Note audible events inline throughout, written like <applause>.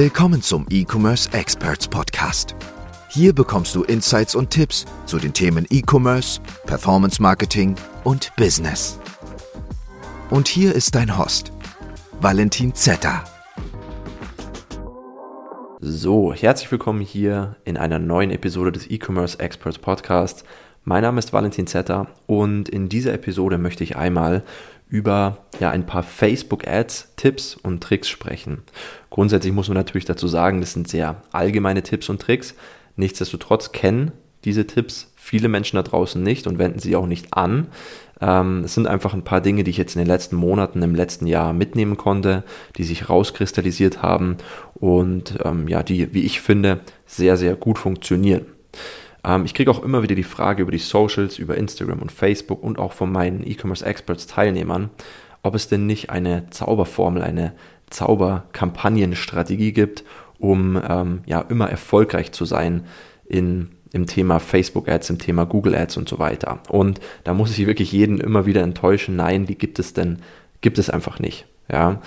Willkommen zum E-Commerce Experts Podcast. Hier bekommst du Insights und Tipps zu den Themen E-Commerce, Performance Marketing und Business. Und hier ist dein Host, Valentin Zetter. So, herzlich willkommen hier in einer neuen Episode des E-Commerce Experts Podcast. Mein Name ist Valentin Zetter und in dieser Episode möchte ich einmal über ja, ein paar Facebook-Ads, Tipps und Tricks sprechen. Grundsätzlich muss man natürlich dazu sagen, das sind sehr allgemeine Tipps und Tricks. Nichtsdestotrotz kennen diese Tipps viele Menschen da draußen nicht und wenden sie auch nicht an. Ähm, es sind einfach ein paar Dinge, die ich jetzt in den letzten Monaten, im letzten Jahr mitnehmen konnte, die sich rauskristallisiert haben und ähm, ja, die, wie ich finde, sehr, sehr gut funktionieren. Ähm, ich kriege auch immer wieder die Frage über die Socials, über Instagram und Facebook und auch von meinen E-Commerce Experts Teilnehmern, ob es denn nicht eine Zauberformel, eine Zauberkampagnenstrategie gibt, um ähm, ja immer erfolgreich zu sein in, im Thema Facebook Ads, im Thema Google Ads und so weiter. Und da muss ich wirklich jeden immer wieder enttäuschen. Nein, die gibt es denn, gibt es einfach nicht. Ja,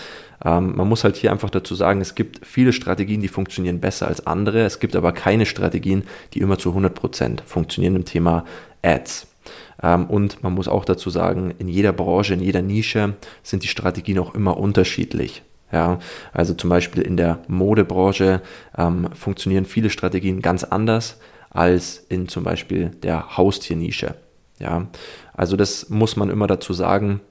ähm, man muss halt hier einfach dazu sagen, es gibt viele Strategien, die funktionieren besser als andere. Es gibt aber keine Strategien, die immer zu 100% funktionieren im Thema Ads. Ähm, und man muss auch dazu sagen, in jeder Branche, in jeder Nische sind die Strategien auch immer unterschiedlich. Ja, also zum Beispiel in der Modebranche ähm, funktionieren viele Strategien ganz anders als in zum Beispiel der Haustiernische. Ja, also das muss man immer dazu sagen.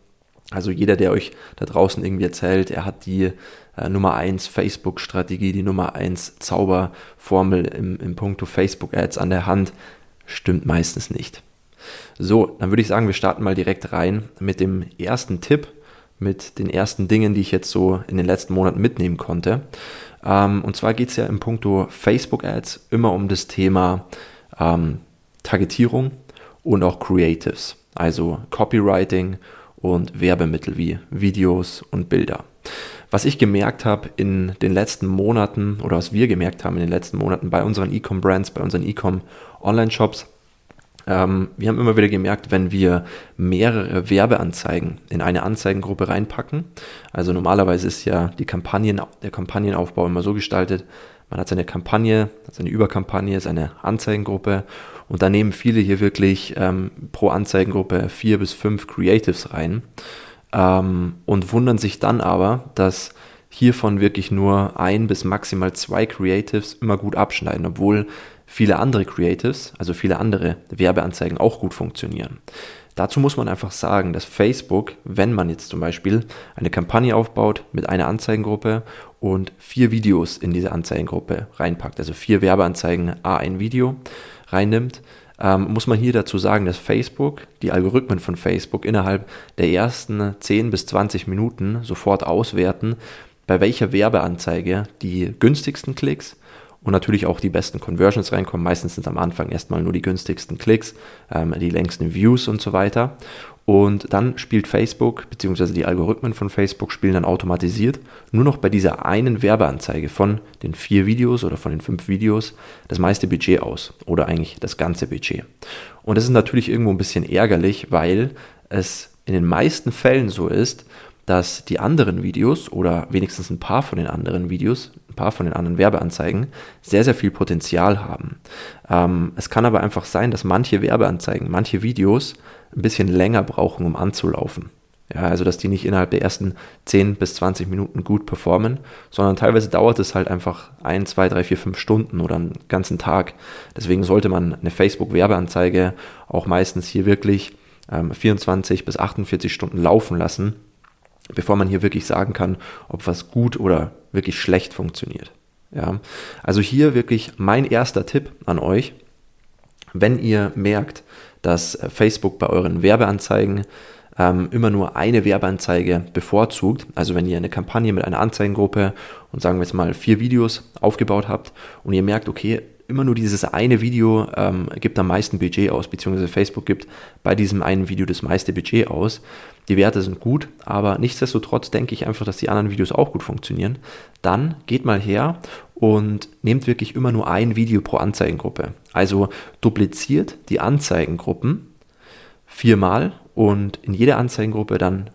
Also jeder, der euch da draußen irgendwie erzählt, er hat die äh, Nummer 1 Facebook-Strategie, die Nummer 1 Zauberformel im, im Punkto Facebook-Ads an der Hand, stimmt meistens nicht. So, dann würde ich sagen, wir starten mal direkt rein mit dem ersten Tipp, mit den ersten Dingen, die ich jetzt so in den letzten Monaten mitnehmen konnte. Ähm, und zwar geht es ja im Punkto Facebook-Ads immer um das Thema ähm, Targetierung und auch Creatives, also Copywriting und Werbemittel wie Videos und Bilder. Was ich gemerkt habe in den letzten Monaten oder was wir gemerkt haben in den letzten Monaten bei unseren E-Com-Brands, bei unseren E-Com-Online-Shops, ähm, wir haben immer wieder gemerkt, wenn wir mehrere Werbeanzeigen in eine Anzeigengruppe reinpacken, also normalerweise ist ja die Kampagnen, der Kampagnenaufbau immer so gestaltet, man hat seine Kampagne, seine Überkampagne, seine Anzeigengruppe und da nehmen viele hier wirklich ähm, pro Anzeigengruppe vier bis fünf Creatives rein ähm, und wundern sich dann aber, dass hiervon wirklich nur ein bis maximal zwei Creatives immer gut abschneiden, obwohl viele andere Creatives, also viele andere Werbeanzeigen auch gut funktionieren. Dazu muss man einfach sagen, dass Facebook, wenn man jetzt zum Beispiel eine Kampagne aufbaut mit einer Anzeigengruppe und vier Videos in diese Anzeigengruppe reinpackt, also vier Werbeanzeigen, a ein Video, reinnimmt, ähm, muss man hier dazu sagen, dass Facebook, die Algorithmen von Facebook innerhalb der ersten 10 bis 20 Minuten sofort auswerten, bei welcher Werbeanzeige die günstigsten Klicks und natürlich auch die besten Conversions reinkommen. Meistens sind am Anfang erstmal nur die günstigsten Klicks, ähm, die längsten Views und so weiter. Und dann spielt Facebook, beziehungsweise die Algorithmen von Facebook spielen dann automatisiert nur noch bei dieser einen Werbeanzeige von den vier Videos oder von den fünf Videos das meiste Budget aus oder eigentlich das ganze Budget. Und das ist natürlich irgendwo ein bisschen ärgerlich, weil es in den meisten Fällen so ist, dass die anderen Videos oder wenigstens ein paar von den anderen Videos, ein paar von den anderen Werbeanzeigen sehr, sehr viel Potenzial haben. Ähm, es kann aber einfach sein, dass manche Werbeanzeigen, manche Videos ein bisschen länger brauchen, um anzulaufen. Ja, also dass die nicht innerhalb der ersten 10 bis 20 Minuten gut performen, sondern teilweise dauert es halt einfach 1, 2, 3, 4, 5 Stunden oder einen ganzen Tag. Deswegen sollte man eine Facebook-Werbeanzeige auch meistens hier wirklich ähm, 24 bis 48 Stunden laufen lassen, bevor man hier wirklich sagen kann, ob was gut oder wirklich schlecht funktioniert. Ja, also hier wirklich mein erster Tipp an euch, wenn ihr merkt, dass Facebook bei euren Werbeanzeigen ähm, immer nur eine Werbeanzeige bevorzugt. Also wenn ihr eine Kampagne mit einer Anzeigengruppe und sagen wir jetzt mal vier Videos aufgebaut habt und ihr merkt, okay, immer nur dieses eine Video ähm, gibt am meisten Budget aus, beziehungsweise Facebook gibt bei diesem einen Video das meiste Budget aus. Die Werte sind gut, aber nichtsdestotrotz denke ich einfach, dass die anderen Videos auch gut funktionieren. Dann geht mal her und nehmt wirklich immer nur ein Video pro Anzeigengruppe. Also dupliziert die Anzeigengruppen viermal und in jeder Anzeigengruppe dann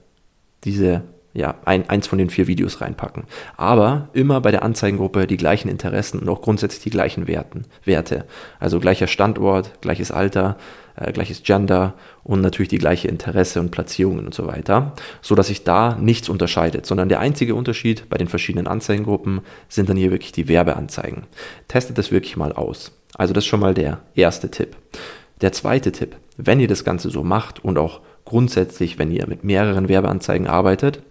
diese ja, ein, eins von den vier Videos reinpacken. Aber immer bei der Anzeigengruppe die gleichen Interessen und auch grundsätzlich die gleichen Werten, Werte. Also gleicher Standort, gleiches Alter, äh, gleiches Gender und natürlich die gleiche Interesse und Platzierungen und so weiter, so dass sich da nichts unterscheidet, sondern der einzige Unterschied bei den verschiedenen Anzeigengruppen sind dann hier wirklich die Werbeanzeigen. Testet das wirklich mal aus. Also das ist schon mal der erste Tipp. Der zweite Tipp, wenn ihr das Ganze so macht und auch grundsätzlich, wenn ihr mit mehreren Werbeanzeigen arbeitet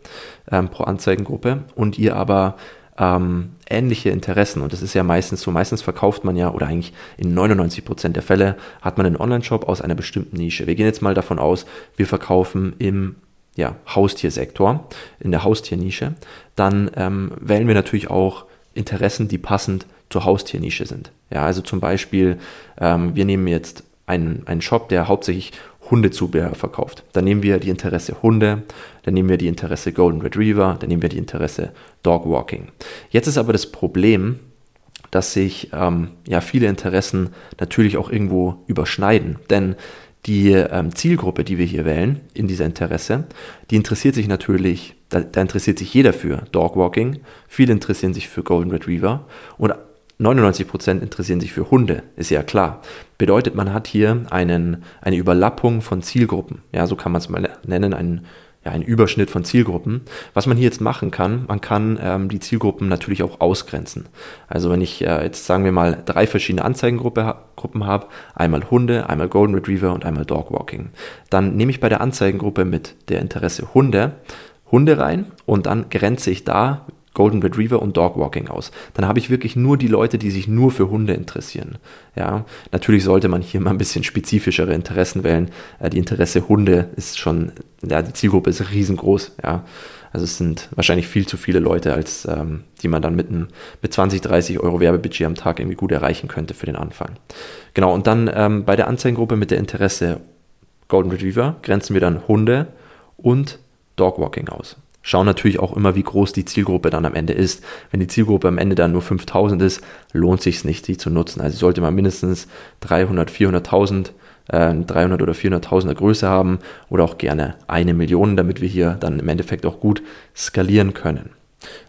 ähm, pro Anzeigengruppe und ihr aber ähm, ähnliche Interessen und das ist ja meistens so, meistens verkauft man ja oder eigentlich in 99 Prozent der Fälle hat man einen Online-Shop aus einer bestimmten Nische. Wir gehen jetzt mal davon aus, wir verkaufen im ja, Haustiersektor, in der Haustiernische, dann ähm, wählen wir natürlich auch Interessen, die passend zur Haustiernische sind. Ja, also zum Beispiel, ähm, wir nehmen jetzt einen, einen Shop, der hauptsächlich Hundezubehör verkauft. Dann nehmen wir die Interesse Hunde, dann nehmen wir die Interesse Golden Retriever, dann nehmen wir die Interesse Dog Walking. Jetzt ist aber das Problem, dass sich ähm, ja viele Interessen natürlich auch irgendwo überschneiden. Denn die ähm, Zielgruppe, die wir hier wählen in dieser Interesse, die interessiert sich natürlich, da, da interessiert sich jeder für Dog Walking, viele interessieren sich für Golden Retriever und 99% interessieren sich für Hunde, ist ja klar. Bedeutet, man hat hier einen, eine Überlappung von Zielgruppen. Ja, so kann man es mal nennen, einen, ja, einen Überschnitt von Zielgruppen. Was man hier jetzt machen kann, man kann ähm, die Zielgruppen natürlich auch ausgrenzen. Also wenn ich äh, jetzt sagen wir mal drei verschiedene Anzeigengruppen habe, einmal Hunde, einmal Golden Retriever und einmal Dog Walking, dann nehme ich bei der Anzeigengruppe mit der Interesse Hunde Hunde rein und dann grenze ich da Golden Retriever und Dog Walking aus. Dann habe ich wirklich nur die Leute, die sich nur für Hunde interessieren. Ja, natürlich sollte man hier mal ein bisschen spezifischere Interessen wählen. Äh, die Interesse Hunde ist schon, ja, die Zielgruppe ist riesengroß. Ja, also es sind wahrscheinlich viel zu viele Leute, als ähm, die man dann mit, einem, mit 20, 30 Euro Werbebudget am Tag irgendwie gut erreichen könnte für den Anfang. Genau, und dann ähm, bei der Anzeigengruppe mit der Interesse Golden Retriever grenzen wir dann Hunde und Dog Walking aus schauen natürlich auch immer, wie groß die Zielgruppe dann am Ende ist. Wenn die Zielgruppe am Ende dann nur 5000 ist, lohnt sich nicht, die zu nutzen. Also sollte man mindestens 300, 400.000, äh, 300 oder 400.000er Größe haben oder auch gerne eine Million, damit wir hier dann im Endeffekt auch gut skalieren können.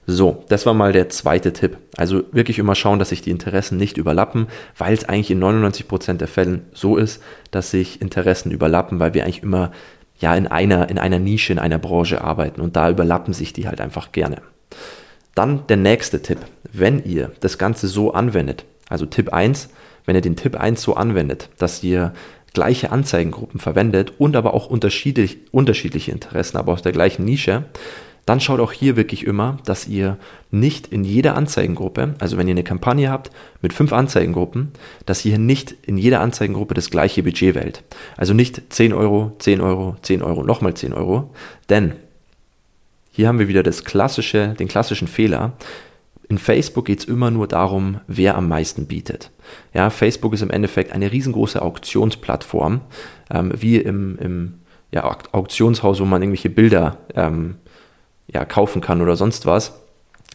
So, das war mal der zweite Tipp. Also wirklich immer schauen, dass sich die Interessen nicht überlappen, weil es eigentlich in 99% der Fällen so ist, dass sich Interessen überlappen, weil wir eigentlich immer ja in einer, in einer Nische, in einer Branche arbeiten und da überlappen sich die halt einfach gerne. Dann der nächste Tipp. Wenn ihr das Ganze so anwendet, also Tipp 1, wenn ihr den Tipp 1 so anwendet, dass ihr gleiche Anzeigengruppen verwendet und aber auch unterschiedlich, unterschiedliche Interessen, aber aus der gleichen Nische, dann schaut auch hier wirklich immer, dass ihr nicht in jeder Anzeigengruppe, also wenn ihr eine Kampagne habt mit fünf Anzeigengruppen, dass ihr nicht in jeder Anzeigengruppe das gleiche Budget wählt. Also nicht 10 Euro, 10 Euro, 10 Euro, nochmal 10 Euro, denn hier haben wir wieder das klassische, den klassischen Fehler. In Facebook geht es immer nur darum, wer am meisten bietet. Ja, Facebook ist im Endeffekt eine riesengroße Auktionsplattform, ähm, wie im, im ja, Auktionshaus, wo man irgendwelche Bilder ähm, ja, kaufen kann oder sonst was.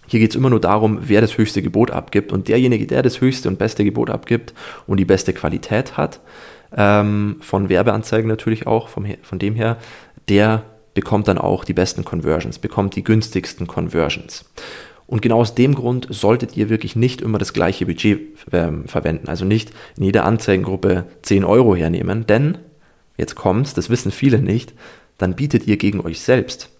Hier geht es immer nur darum, wer das höchste Gebot abgibt. Und derjenige, der das höchste und beste Gebot abgibt und die beste Qualität hat, ähm, von Werbeanzeigen natürlich auch, vom, von dem her, der bekommt dann auch die besten Conversions, bekommt die günstigsten Conversions. Und genau aus dem Grund solltet ihr wirklich nicht immer das gleiche Budget ähm, verwenden. Also nicht in jeder Anzeigengruppe 10 Euro hernehmen, denn, jetzt kommt's, das wissen viele nicht, dann bietet ihr gegen euch selbst.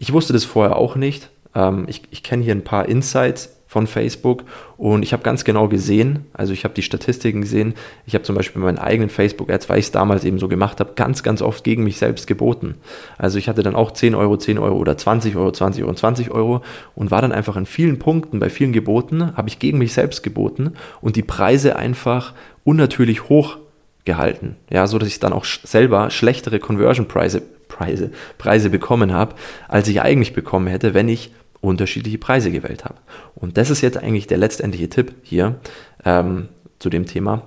Ich wusste das vorher auch nicht. Ähm, ich ich kenne hier ein paar Insights von Facebook und ich habe ganz genau gesehen, also ich habe die Statistiken gesehen, ich habe zum Beispiel meinen eigenen Facebook-Ads, weil ich es damals eben so gemacht habe, ganz, ganz oft gegen mich selbst geboten. Also ich hatte dann auch 10 Euro, 10 Euro oder 20 Euro, 20 Euro, 20 Euro und war dann einfach in vielen Punkten, bei vielen Geboten, habe ich gegen mich selbst geboten und die Preise einfach unnatürlich hoch gehalten. Ja, so dass ich dann auch selber schlechtere Conversion-Preise Preise, Preise bekommen habe, als ich eigentlich bekommen hätte, wenn ich unterschiedliche Preise gewählt habe. Und das ist jetzt eigentlich der letztendliche Tipp hier ähm, zu dem Thema.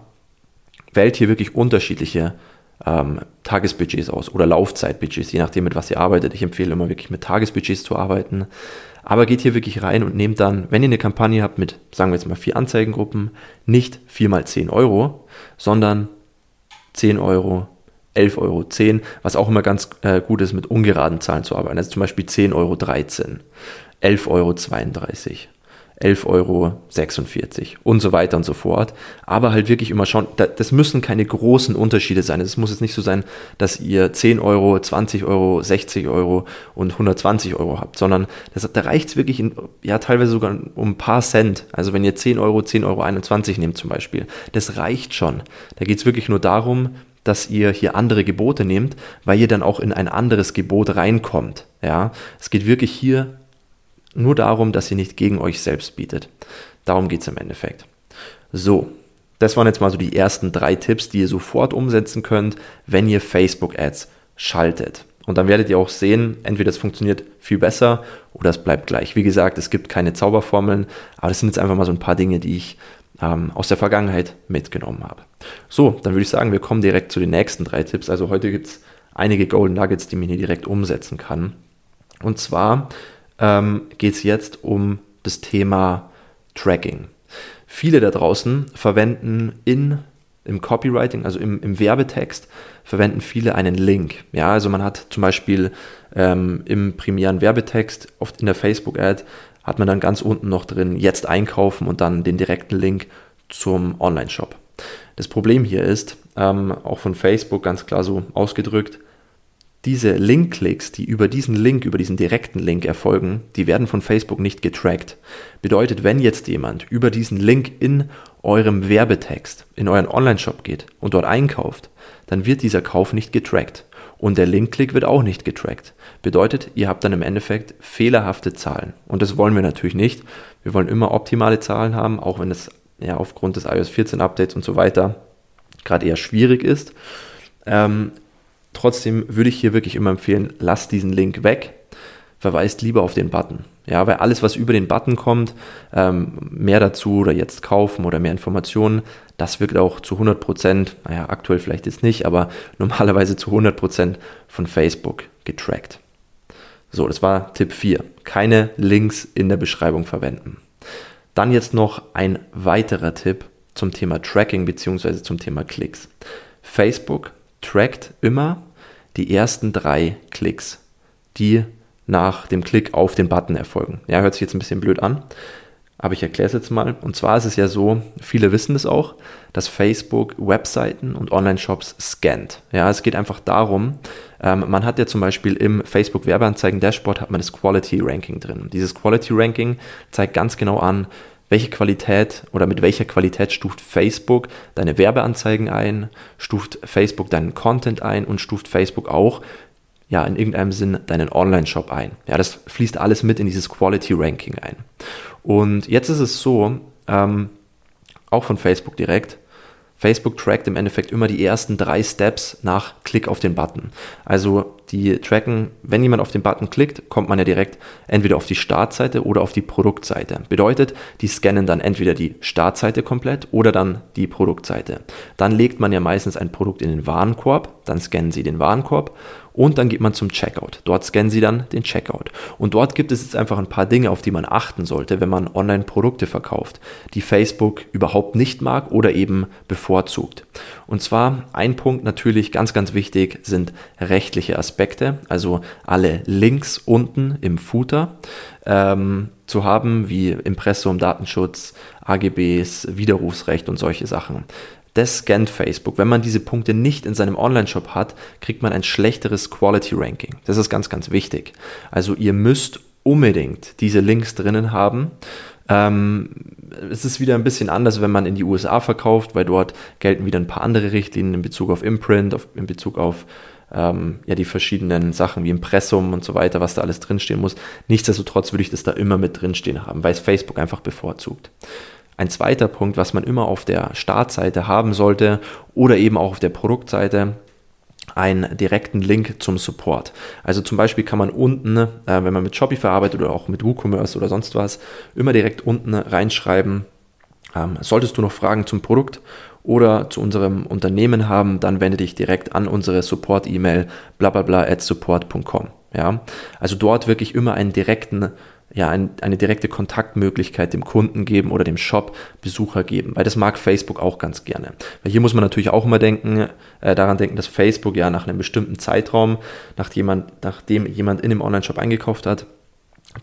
Wählt hier wirklich unterschiedliche ähm, Tagesbudgets aus oder Laufzeitbudgets, je nachdem, mit was ihr arbeitet. Ich empfehle immer wirklich mit Tagesbudgets zu arbeiten. Aber geht hier wirklich rein und nehmt dann, wenn ihr eine Kampagne habt mit, sagen wir jetzt mal, vier Anzeigengruppen, nicht 4 mal 10 Euro, sondern 10 Euro, 11,10 Euro, was auch immer ganz äh, gut ist, mit ungeraden Zahlen zu arbeiten. Also zum Beispiel 10,13 Euro, 11,32 Euro, 11,46 Euro und so weiter und so fort. Aber halt wirklich immer schauen, das müssen keine großen Unterschiede sein. Es muss jetzt nicht so sein, dass ihr 10 Euro, 20 Euro, 60 Euro und 120 Euro habt, sondern das, da reicht es wirklich, in, ja teilweise sogar um ein paar Cent. Also wenn ihr 10 Euro, 10,21 Euro nehmt zum Beispiel, das reicht schon. Da geht es wirklich nur darum, dass ihr hier andere Gebote nehmt, weil ihr dann auch in ein anderes Gebot reinkommt. Ja, es geht wirklich hier nur darum, dass ihr nicht gegen euch selbst bietet. Darum geht es im Endeffekt. So, das waren jetzt mal so die ersten drei Tipps, die ihr sofort umsetzen könnt, wenn ihr Facebook-Ads schaltet. Und dann werdet ihr auch sehen, entweder es funktioniert viel besser oder es bleibt gleich. Wie gesagt, es gibt keine Zauberformeln, aber das sind jetzt einfach mal so ein paar Dinge, die ich ähm, aus der Vergangenheit mitgenommen habe. So, dann würde ich sagen, wir kommen direkt zu den nächsten drei Tipps. Also heute gibt es einige Golden Nuggets, die man hier direkt umsetzen kann. Und zwar ähm, geht es jetzt um das Thema Tracking. Viele da draußen verwenden in im Copywriting, also im, im Werbetext, verwenden viele einen Link. Ja, also man hat zum Beispiel ähm, im primären Werbetext, oft in der Facebook-Ad, hat man dann ganz unten noch drin, jetzt einkaufen und dann den direkten Link zum Online-Shop. Das Problem hier ist, ähm, auch von Facebook ganz klar so ausgedrückt, diese Link-Klicks, die über diesen Link, über diesen direkten Link erfolgen, die werden von Facebook nicht getrackt. Bedeutet, wenn jetzt jemand über diesen Link in eurem Werbetext, in euren Online-Shop geht und dort einkauft, dann wird dieser Kauf nicht getrackt. Und der Link-Klick wird auch nicht getrackt. Bedeutet, ihr habt dann im Endeffekt fehlerhafte Zahlen. Und das wollen wir natürlich nicht. Wir wollen immer optimale Zahlen haben, auch wenn es ja aufgrund des iOS 14 Updates und so weiter gerade eher schwierig ist. Ähm, Trotzdem würde ich hier wirklich immer empfehlen, lasst diesen Link weg, verweist lieber auf den Button. Ja, weil alles, was über den Button kommt, ähm, mehr dazu oder jetzt kaufen oder mehr Informationen, das wird auch zu 100 Prozent, naja, aktuell vielleicht jetzt nicht, aber <laughs> normalerweise zu 100 Prozent von Facebook getrackt. So, das war Tipp 4. Keine Links in der Beschreibung verwenden. Dann jetzt noch ein weiterer Tipp zum Thema Tracking bzw. zum Thema Klicks. Facebook trackt immer die ersten drei Klicks, die nach dem Klick auf den Button erfolgen. Ja, hört sich jetzt ein bisschen blöd an, aber ich erkläre es jetzt mal. Und zwar ist es ja so, viele wissen es auch, dass Facebook Webseiten und Online-Shops scannt. Ja, es geht einfach darum, ähm, man hat ja zum Beispiel im Facebook Werbeanzeigen Dashboard hat man das Quality Ranking drin. Dieses Quality Ranking zeigt ganz genau an, welche Qualität oder mit welcher Qualität stuft Facebook deine Werbeanzeigen ein, stuft Facebook deinen Content ein und stuft Facebook auch ja in irgendeinem Sinn deinen Online-Shop ein. Ja, das fließt alles mit in dieses Quality Ranking ein. Und jetzt ist es so, ähm, auch von Facebook direkt, Facebook trackt im Endeffekt immer die ersten drei Steps nach Klick auf den Button. Also die tracken, wenn jemand auf den Button klickt, kommt man ja direkt entweder auf die Startseite oder auf die Produktseite. Bedeutet, die scannen dann entweder die Startseite komplett oder dann die Produktseite. Dann legt man ja meistens ein Produkt in den Warenkorb, dann scannen sie den Warenkorb und dann geht man zum Checkout. Dort scannen Sie dann den Checkout. Und dort gibt es jetzt einfach ein paar Dinge, auf die man achten sollte, wenn man Online-Produkte verkauft, die Facebook überhaupt nicht mag oder eben bevorzugt. Und zwar ein Punkt natürlich ganz, ganz wichtig sind rechtliche Aspekte, also alle Links unten im Footer ähm, zu haben, wie Impressum, Datenschutz, AGBs, Widerrufsrecht und solche Sachen. Das scannt Facebook. Wenn man diese Punkte nicht in seinem Online-Shop hat, kriegt man ein schlechteres Quality-Ranking. Das ist ganz, ganz wichtig. Also ihr müsst unbedingt diese Links drinnen haben. Ähm, es ist wieder ein bisschen anders, wenn man in die USA verkauft, weil dort gelten wieder ein paar andere Richtlinien in Bezug auf Imprint, auf, in Bezug auf ähm, ja, die verschiedenen Sachen wie Impressum und so weiter, was da alles drinstehen muss. Nichtsdestotrotz würde ich das da immer mit drinstehen haben, weil es Facebook einfach bevorzugt. Ein zweiter Punkt, was man immer auf der Startseite haben sollte oder eben auch auf der Produktseite, einen direkten Link zum Support. Also zum Beispiel kann man unten, äh, wenn man mit Shopify arbeitet oder auch mit WooCommerce oder sonst was, immer direkt unten reinschreiben, ähm, solltest du noch Fragen zum Produkt oder zu unserem Unternehmen haben, dann wende dich direkt an unsere Support-E-Mail blablabla at support.com. Ja, also dort wirklich immer einen direkten, ja, ein, eine direkte Kontaktmöglichkeit dem Kunden geben oder dem Shop-Besucher geben, weil das mag Facebook auch ganz gerne. Weil hier muss man natürlich auch immer denken, äh, daran denken, dass Facebook ja nach einem bestimmten Zeitraum, nach jemand, nachdem jemand in dem Online-Shop eingekauft hat,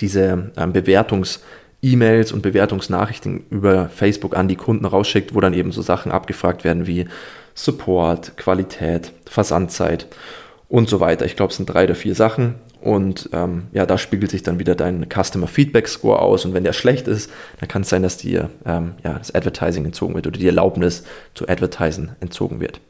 diese ähm, Bewertungs- E-Mails und Bewertungsnachrichten über Facebook an die Kunden rausschickt, wo dann eben so Sachen abgefragt werden wie Support, Qualität, Versandzeit und so weiter. Ich glaube, es sind drei oder vier Sachen. Und ähm, ja, da spiegelt sich dann wieder dein Customer Feedback Score aus. Und wenn der schlecht ist, dann kann es sein, dass dir ähm, ja, das Advertising entzogen wird oder die Erlaubnis zu advertisen entzogen wird.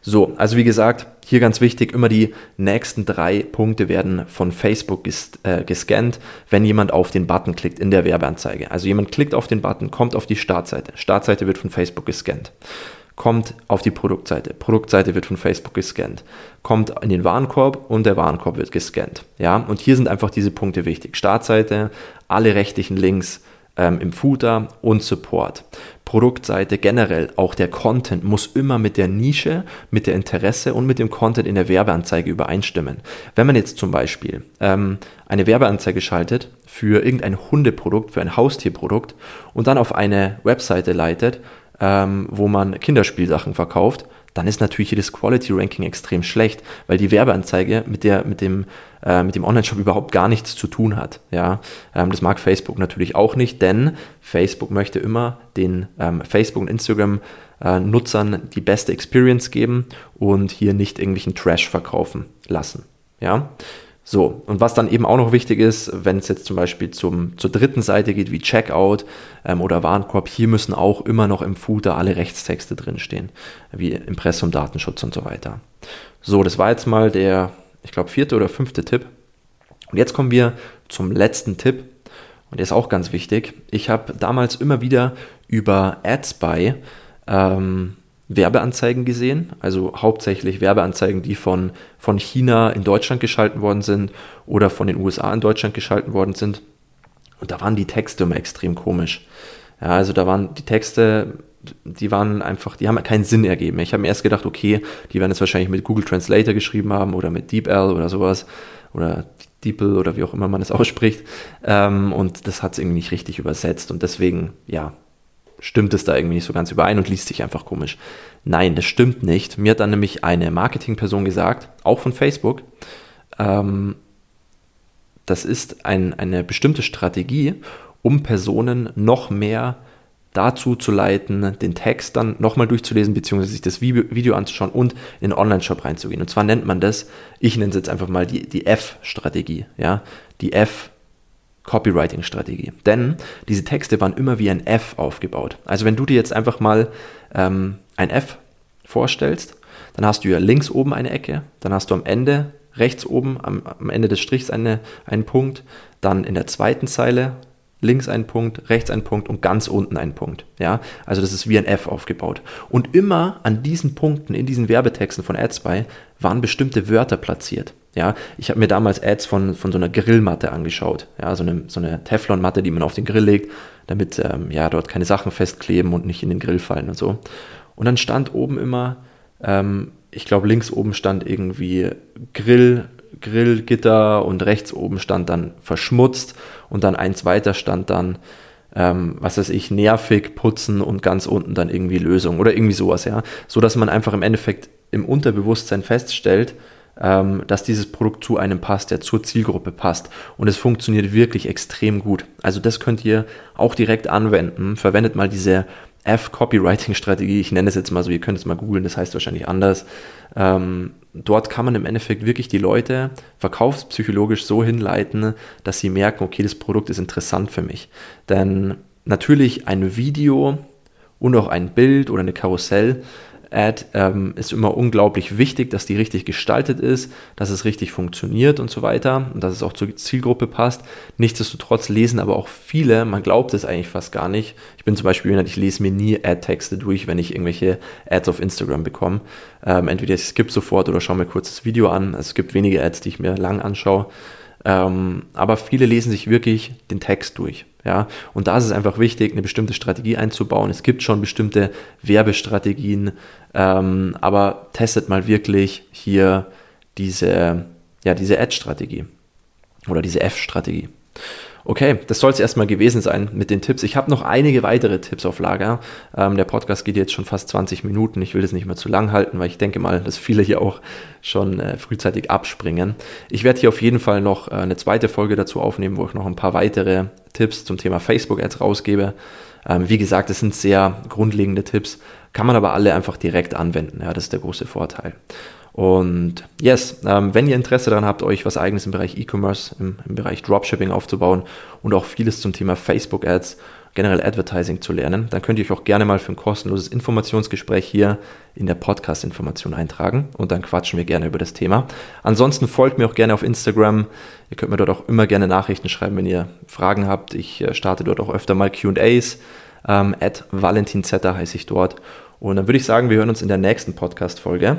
So, also wie gesagt, hier ganz wichtig, immer die nächsten drei Punkte werden von Facebook ges äh, gescannt, wenn jemand auf den Button klickt in der Werbeanzeige. Also jemand klickt auf den Button, kommt auf die Startseite. Startseite wird von Facebook gescannt kommt auf die Produktseite. Produktseite wird von Facebook gescannt, kommt in den Warenkorb und der Warenkorb wird gescannt. Ja, und hier sind einfach diese Punkte wichtig. Startseite, alle rechtlichen Links ähm, im Footer und Support. Produktseite generell, auch der Content muss immer mit der Nische, mit der Interesse und mit dem Content in der Werbeanzeige übereinstimmen. Wenn man jetzt zum Beispiel ähm, eine Werbeanzeige schaltet für irgendein Hundeprodukt, für ein Haustierprodukt und dann auf eine Webseite leitet, ähm, wo man Kinderspielsachen verkauft, dann ist natürlich hier das Quality Ranking extrem schlecht, weil die Werbeanzeige mit der mit dem äh, dem Online-Shop überhaupt gar nichts zu tun hat. Ja, ähm, das mag Facebook natürlich auch nicht, denn Facebook möchte immer den ähm, Facebook und Instagram äh, die beste Experience geben und hier nicht irgendwelchen Trash verkaufen lassen. Ja, so, und was dann eben auch noch wichtig ist, wenn es jetzt zum Beispiel zum, zur dritten Seite geht, wie Checkout ähm, oder Warenkorb, hier müssen auch immer noch im Footer alle Rechtstexte drinstehen, wie Impressum, Datenschutz und so weiter. So, das war jetzt mal der, ich glaube, vierte oder fünfte Tipp. Und jetzt kommen wir zum letzten Tipp. Und der ist auch ganz wichtig. Ich habe damals immer wieder über AdSpy ähm, Werbeanzeigen gesehen, also hauptsächlich Werbeanzeigen, die von, von China in Deutschland geschalten worden sind oder von den USA in Deutschland geschalten worden sind. Und da waren die Texte immer extrem komisch. Ja, also da waren die Texte, die waren einfach, die haben keinen Sinn ergeben. Ich habe mir erst gedacht, okay, die werden es wahrscheinlich mit Google Translator geschrieben haben oder mit DeepL oder sowas oder DeepL oder wie auch immer man es <laughs> ausspricht. Ähm, und das hat es irgendwie nicht richtig übersetzt und deswegen, ja, stimmt es da irgendwie nicht so ganz überein und liest sich einfach komisch. Nein, das stimmt nicht. Mir hat dann nämlich eine Marketingperson gesagt, auch von Facebook, ähm, das ist ein, eine bestimmte Strategie, um Personen noch mehr dazu zu leiten, den Text dann nochmal durchzulesen, beziehungsweise sich das Video anzuschauen und in den Online-Shop reinzugehen. Und zwar nennt man das, ich nenne es jetzt einfach mal die, die F-Strategie. Ja? Die F Copywriting-Strategie. Denn diese Texte waren immer wie ein F aufgebaut. Also wenn du dir jetzt einfach mal ähm, ein F vorstellst, dann hast du ja links oben eine Ecke, dann hast du am Ende, rechts oben, am, am Ende des Strichs eine, einen Punkt, dann in der zweiten Zeile links ein Punkt, rechts ein Punkt und ganz unten ein Punkt. Ja, also das ist wie ein F aufgebaut. Und immer an diesen Punkten in diesen Werbetexten von AdSpy waren bestimmte Wörter platziert. Ja, ich habe mir damals Ads von, von so einer Grillmatte angeschaut. Ja, so eine, so eine Teflonmatte, die man auf den Grill legt, damit ähm, ja dort keine Sachen festkleben und nicht in den Grill fallen und so. Und dann stand oben immer, ähm, ich glaube links oben stand irgendwie Grill, Grillgitter und rechts oben stand dann verschmutzt und dann eins weiter stand dann, ähm, was weiß ich, nervig, putzen und ganz unten dann irgendwie Lösung oder irgendwie sowas, ja. So dass man einfach im Endeffekt im Unterbewusstsein feststellt, dass dieses Produkt zu einem passt, der zur Zielgruppe passt. Und es funktioniert wirklich extrem gut. Also das könnt ihr auch direkt anwenden. Verwendet mal diese F-Copywriting-Strategie. Ich nenne es jetzt mal so, ihr könnt es mal googeln, das heißt wahrscheinlich anders. Ähm, dort kann man im Endeffekt wirklich die Leute verkaufspsychologisch so hinleiten, dass sie merken, okay, das Produkt ist interessant für mich. Denn natürlich ein Video und auch ein Bild oder eine Karussell Ad ähm, ist immer unglaublich wichtig, dass die richtig gestaltet ist, dass es richtig funktioniert und so weiter und dass es auch zur Zielgruppe passt. Nichtsdestotrotz lesen aber auch viele, man glaubt es eigentlich fast gar nicht. Ich bin zum Beispiel jemand, ich lese mir nie Ad-Texte durch, wenn ich irgendwelche Ads auf Instagram bekomme. Ähm, entweder ich skippe sofort oder schaue mir kurz das Video an. Also es gibt wenige Ads, die ich mir lang anschaue. Ähm, aber viele lesen sich wirklich den Text durch. Ja, und da ist es einfach wichtig, eine bestimmte Strategie einzubauen. Es gibt schon bestimmte Werbestrategien, ähm, aber testet mal wirklich hier diese, ja, diese Ad-Strategie. oder diese F-Strategie. Okay, das soll es erstmal gewesen sein mit den Tipps. Ich habe noch einige weitere Tipps auf Lager. Ähm, der Podcast geht jetzt schon fast 20 Minuten. Ich will das nicht mehr zu lang halten, weil ich denke mal, dass viele hier auch schon äh, frühzeitig abspringen. Ich werde hier auf jeden Fall noch äh, eine zweite Folge dazu aufnehmen, wo ich noch ein paar weitere Tipps zum Thema Facebook-Ads rausgebe. Ähm, wie gesagt, das sind sehr grundlegende Tipps, kann man aber alle einfach direkt anwenden. Ja, das ist der große Vorteil. Und yes, ähm, wenn ihr Interesse daran habt, euch was eigenes im Bereich E-Commerce, im, im, Bereich Dropshipping aufzubauen und auch vieles zum Thema Facebook Ads, generell Advertising zu lernen, dann könnt ihr euch auch gerne mal für ein kostenloses Informationsgespräch hier in der Podcast-Information eintragen und dann quatschen wir gerne über das Thema. Ansonsten folgt mir auch gerne auf Instagram. Ihr könnt mir dort auch immer gerne Nachrichten schreiben, wenn ihr Fragen habt. Ich äh, starte dort auch öfter mal QAs. Ähm, at valentinzetta heiße ich dort. Und dann würde ich sagen, wir hören uns in der nächsten Podcast-Folge.